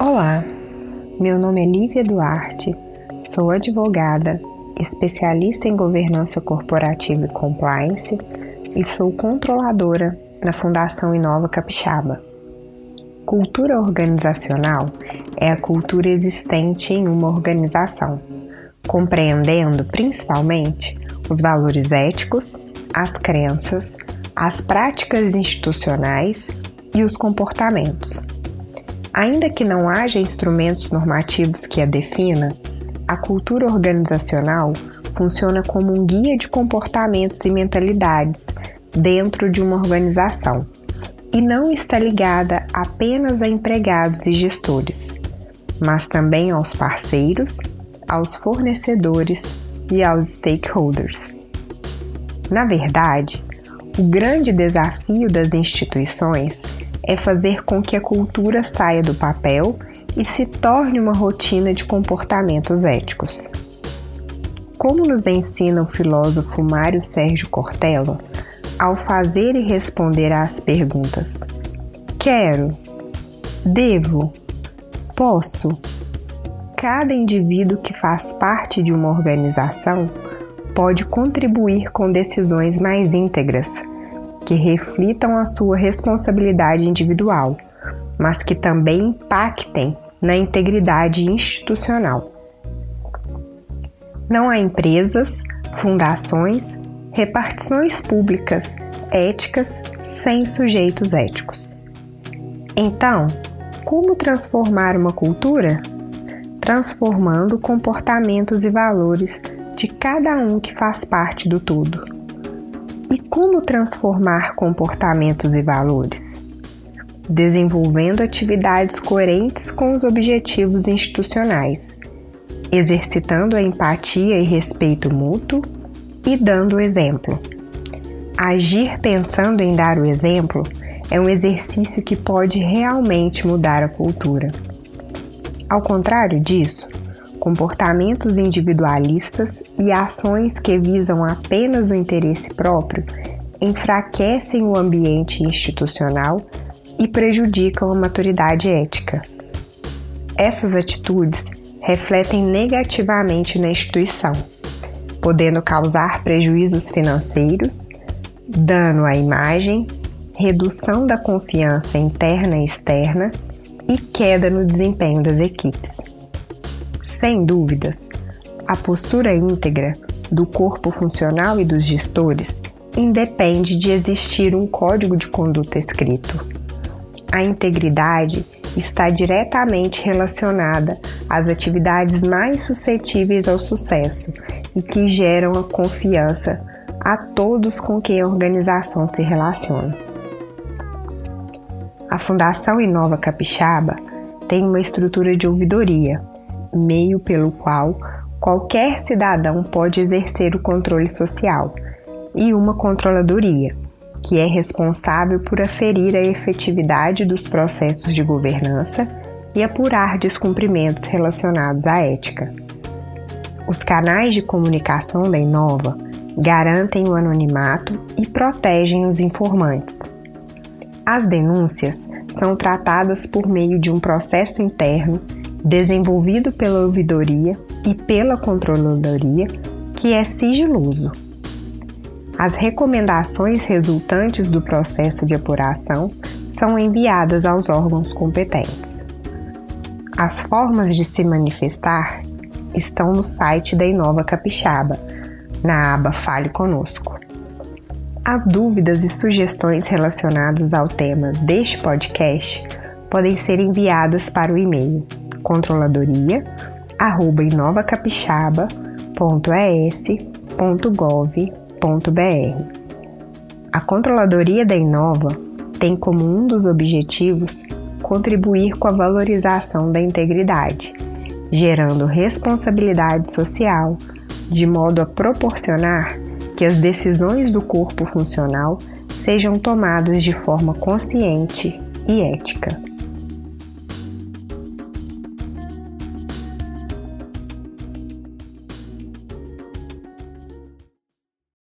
Olá, meu nome é Lívia Duarte, sou advogada, especialista em governança corporativa e compliance e sou controladora na Fundação Inova Capixaba. Cultura organizacional é a cultura existente em uma organização, compreendendo principalmente os valores éticos, as crenças, as práticas institucionais e os comportamentos Ainda que não haja instrumentos normativos que a defina, a cultura organizacional funciona como um guia de comportamentos e mentalidades dentro de uma organização e não está ligada apenas a empregados e gestores, mas também aos parceiros, aos fornecedores e aos stakeholders. Na verdade, o grande desafio das instituições é fazer com que a cultura saia do papel e se torne uma rotina de comportamentos éticos. Como nos ensina o filósofo Mário Sérgio Cortella, ao fazer e responder às perguntas: quero, devo, posso, cada indivíduo que faz parte de uma organização pode contribuir com decisões mais íntegras que reflitam a sua responsabilidade individual, mas que também impactem na integridade institucional. Não há empresas, fundações, repartições públicas éticas sem sujeitos éticos. Então, como transformar uma cultura? Transformando comportamentos e valores de cada um que faz parte do todo. E como transformar comportamentos e valores? Desenvolvendo atividades coerentes com os objetivos institucionais, exercitando a empatia e respeito mútuo e dando exemplo. Agir pensando em dar o exemplo é um exercício que pode realmente mudar a cultura. Ao contrário disso, comportamentos individualistas e ações que visam apenas o interesse próprio enfraquecem o ambiente institucional e prejudicam a maturidade ética. Essas atitudes refletem negativamente na instituição, podendo causar prejuízos financeiros, dano à imagem, redução da confiança interna e externa e queda no desempenho das equipes. Sem dúvidas, a postura íntegra do corpo funcional e dos gestores independe de existir um código de conduta escrito. A integridade está diretamente relacionada às atividades mais suscetíveis ao sucesso e que geram a confiança a todos com quem a organização se relaciona. A Fundação Inova Capixaba tem uma estrutura de ouvidoria, meio pelo qual qualquer cidadão pode exercer o controle social, e uma controladoria, que é responsável por aferir a efetividade dos processos de governança e apurar descumprimentos relacionados à ética. Os canais de comunicação da Inova garantem o anonimato e protegem os informantes. As denúncias são tratadas por meio de um processo interno desenvolvido pela ouvidoria e pela controladoria, que é sigiloso. As recomendações resultantes do processo de apuração são enviadas aos órgãos competentes. As formas de se manifestar estão no site da Inova Capixaba, na aba Fale Conosco. As dúvidas e sugestões relacionadas ao tema deste podcast podem ser enviadas para o e-mail controladoria@inovacapixaba.es.gov.br. A controladoria da Inova tem como um dos objetivos contribuir com a valorização da integridade, gerando responsabilidade social, de modo a proporcionar que as decisões do corpo funcional sejam tomadas de forma consciente e ética.